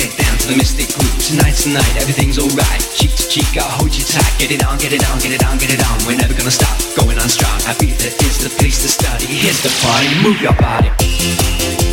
Get down to the Mystic groove. Tonight's the night, everything's alright. Cheek to cheek, I'll hold you tight. Get it on, get it on, get it on, get it on. We're never gonna stop, going on strong. Happy that is the place to study. Here's the party, move your body.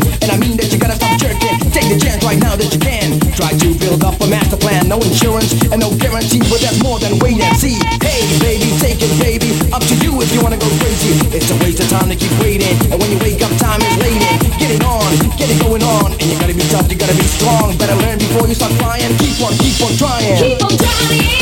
And I mean that you gotta stop jerking. Take the chance right now that you can. Try to build up a master plan. No insurance and no guarantee, but that's more than wait and see. Hey, baby, take it, baby. Up to you if you wanna go crazy. It's a waste of time to keep waiting. And when you wake up, time is late. Get it on, get it going on. And you gotta be tough, you gotta be strong. Better learn before you start crying. Keep on, keep on trying. Keep on trying.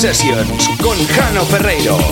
Sessions con Jano Ferreiro.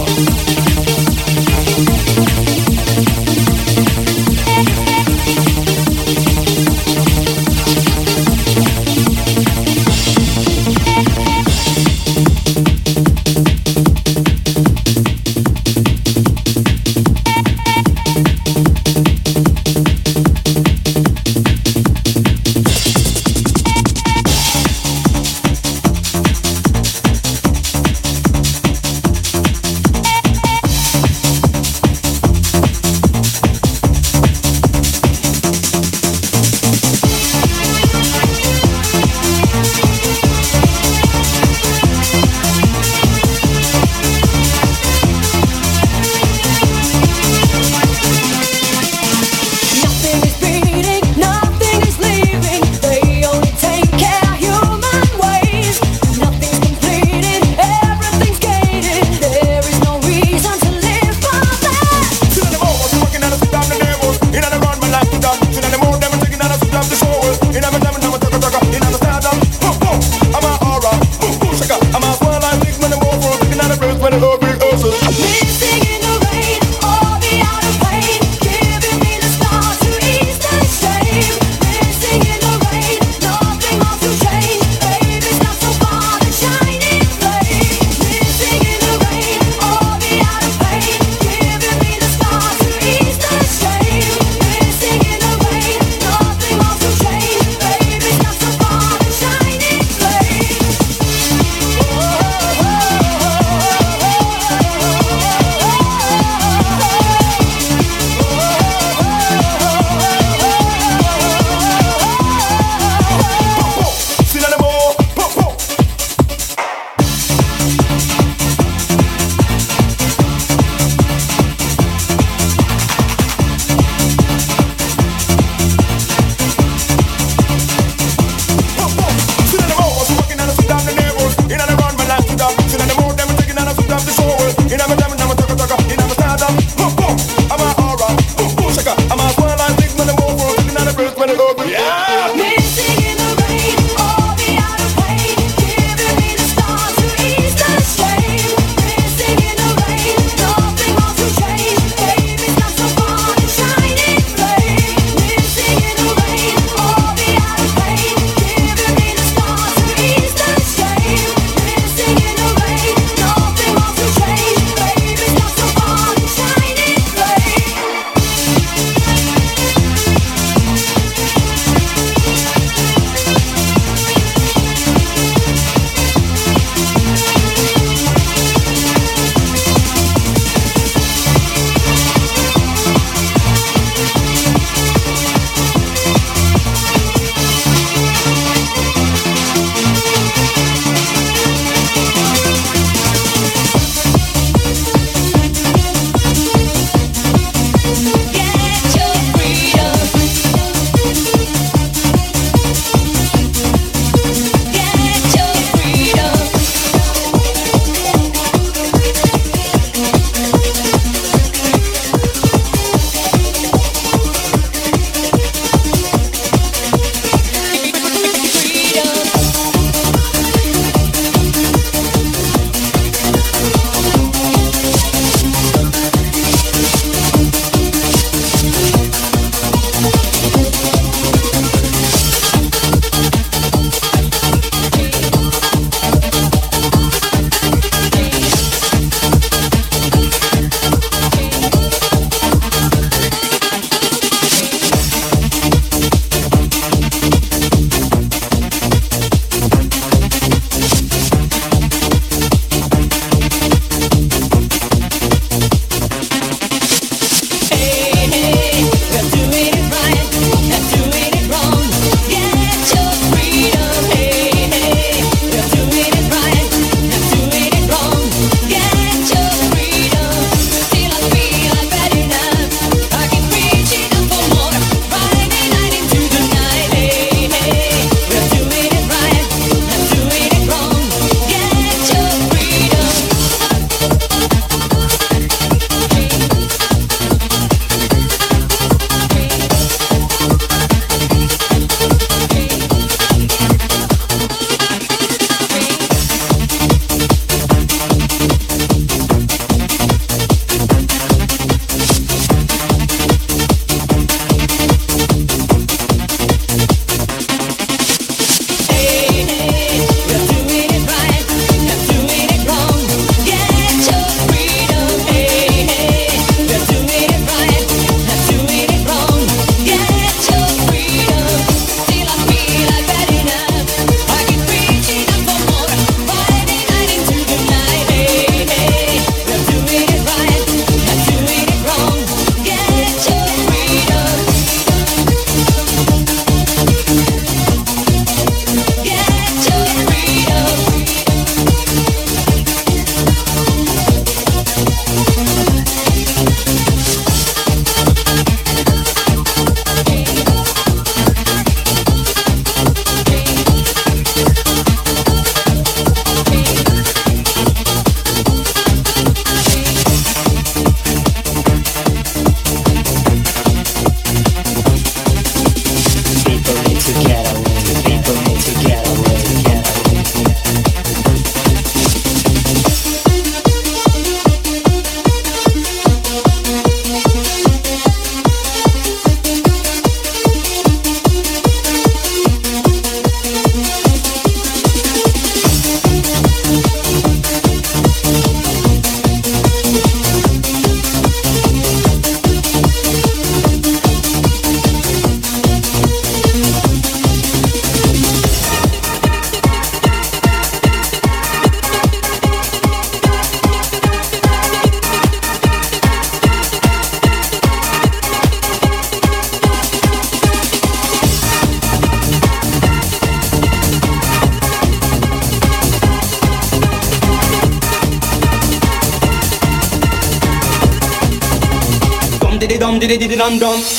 i did it on drum.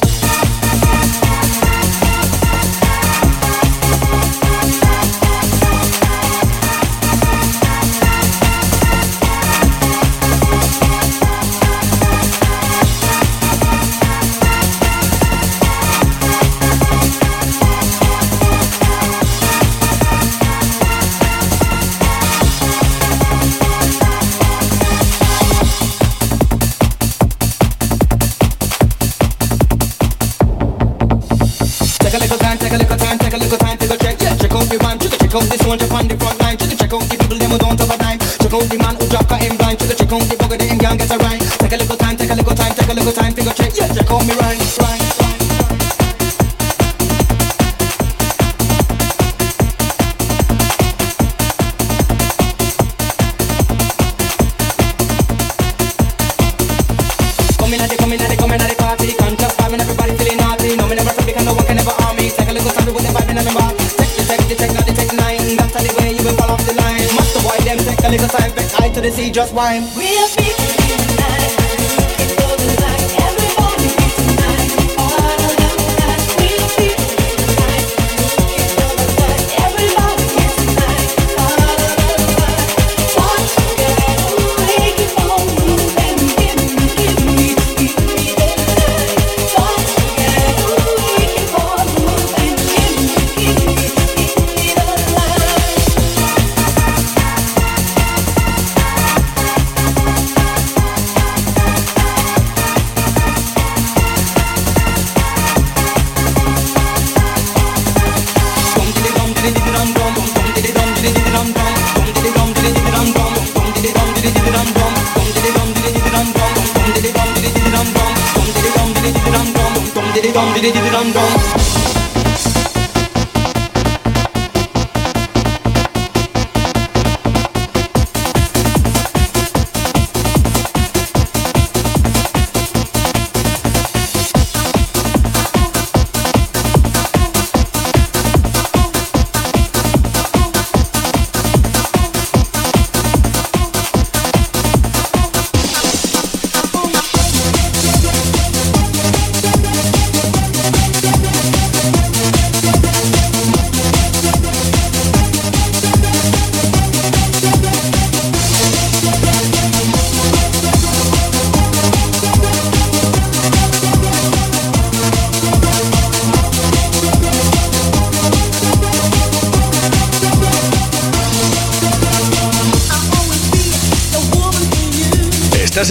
wine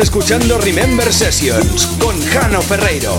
escuchando Remember Sessions con Jano Ferreiro.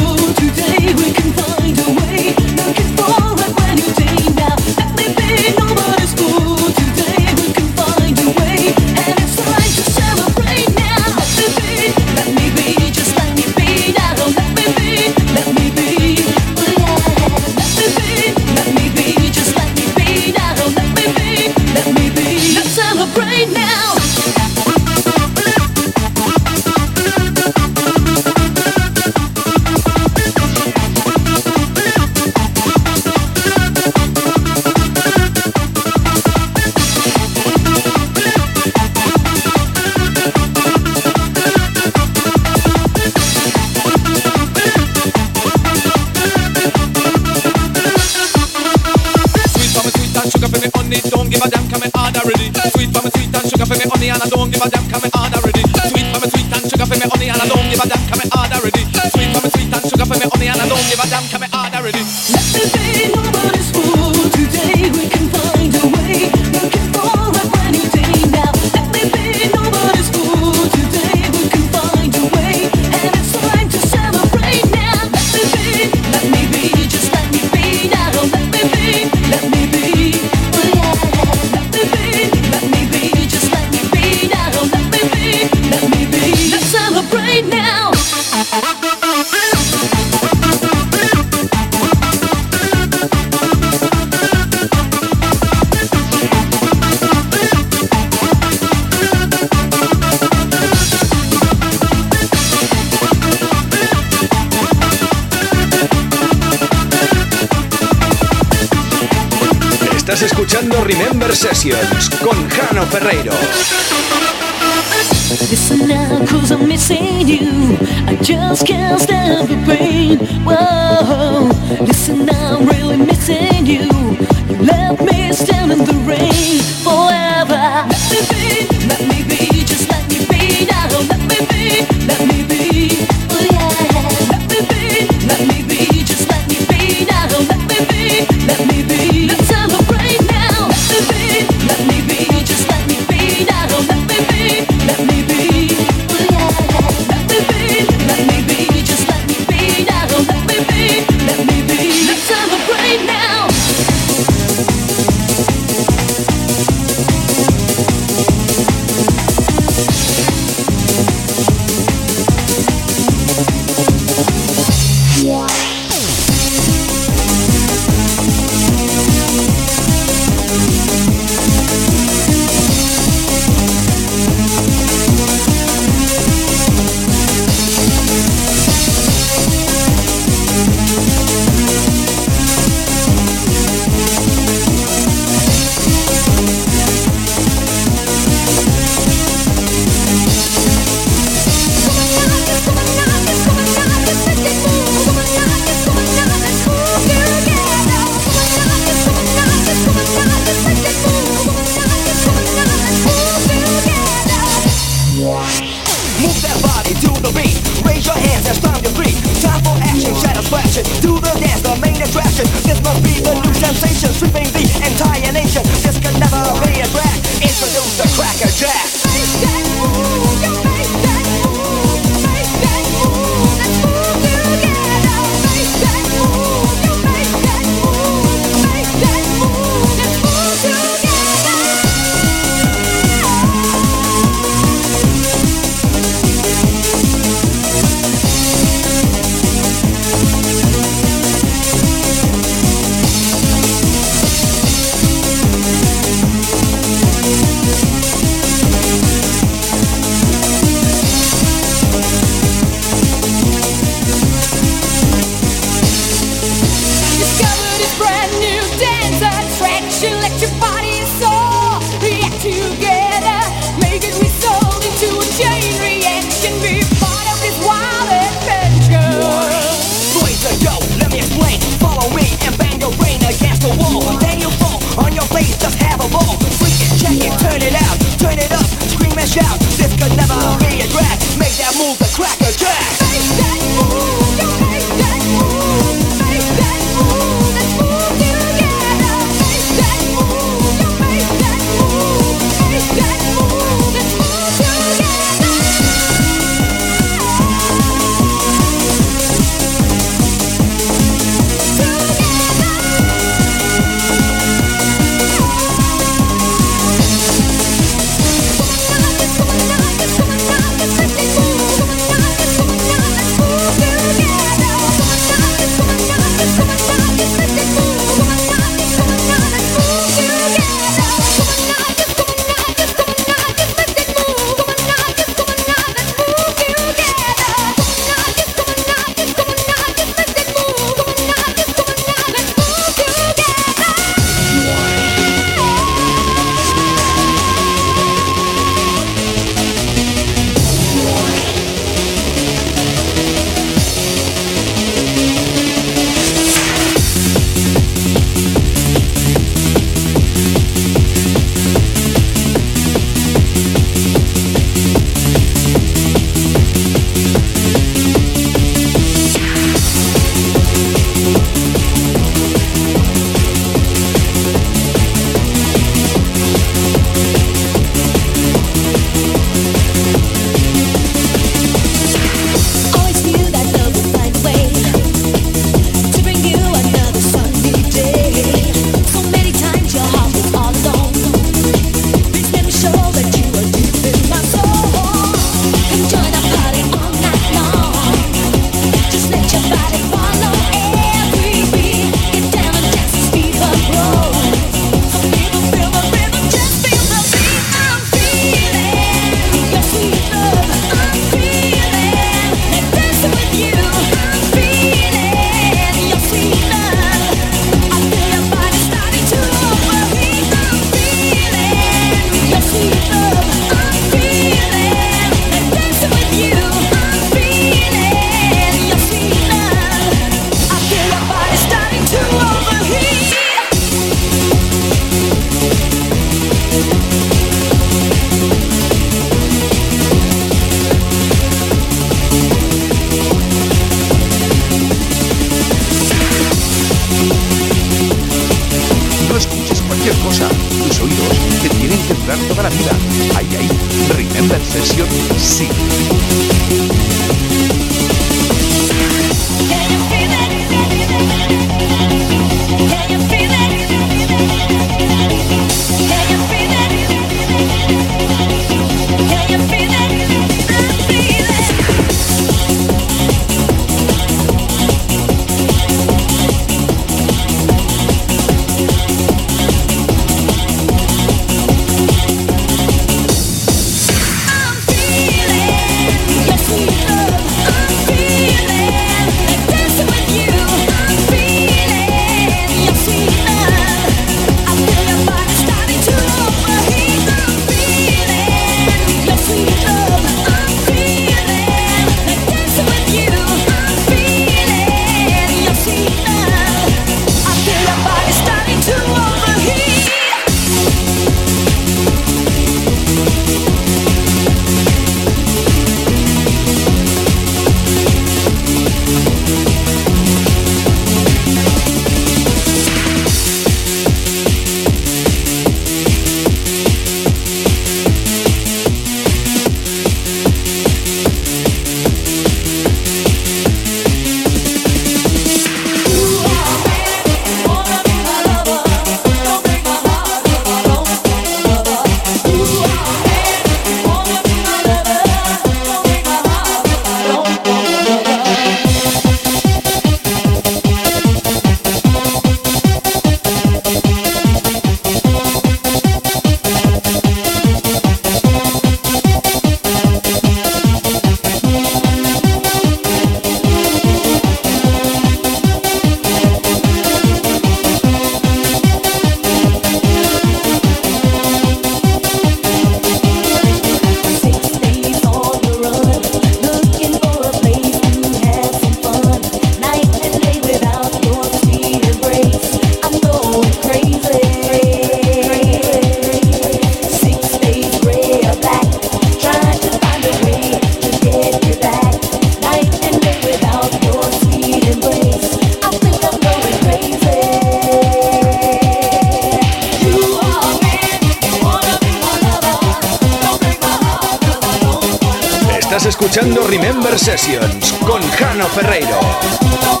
Escuchando Remember Sessions con Jano Ferreiro.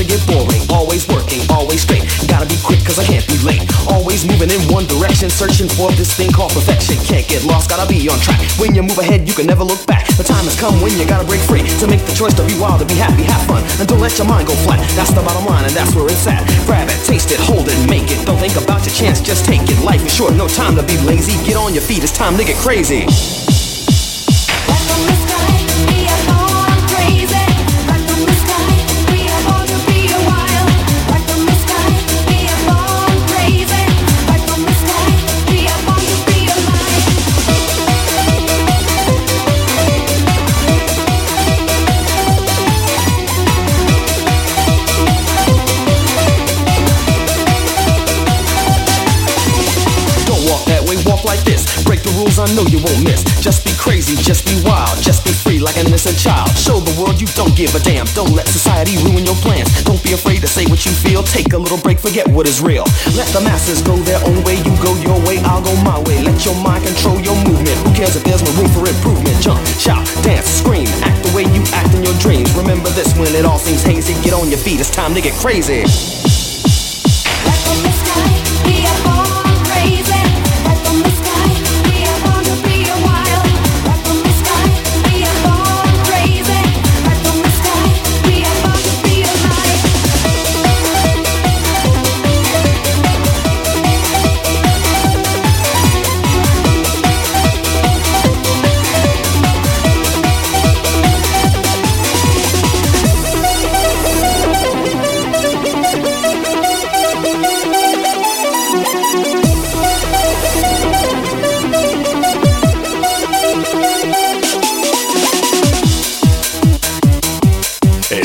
To get boring. Always working, always straight. Gotta be quick cause I can't be late. Always moving in one direction, searching for this thing called perfection. Can't get lost, gotta be on track. When you move ahead, you can never look back. The time has come when you gotta break free to make the choice to be wild, to be happy, have fun, and don't let your mind go flat. That's the bottom line, and that's where it's at. Grab it, taste it, hold it, make it. Don't think about your chance, just take it. Life is short, no time to be lazy. Get on your feet, it's time to get crazy. Know you won't miss. Just be crazy, just be wild, just be free like an innocent child. Show the world you don't give a damn. Don't let society ruin your plans. Don't be afraid to say what you feel. Take a little break, forget what is real. Let the masses go their own way. You go your way, I'll go my way. Let your mind control your movement. Who cares if there's no room for improvement? Jump, shout, dance, scream, act the way you act in your dreams. Remember this when it all seems hazy. Get on your feet, it's time to get crazy.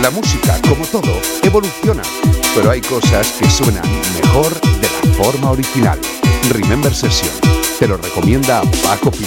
La música, como todo, evoluciona, pero hay cosas que suenan mejor de la forma original. Remember Session, te lo recomienda Paco Pil.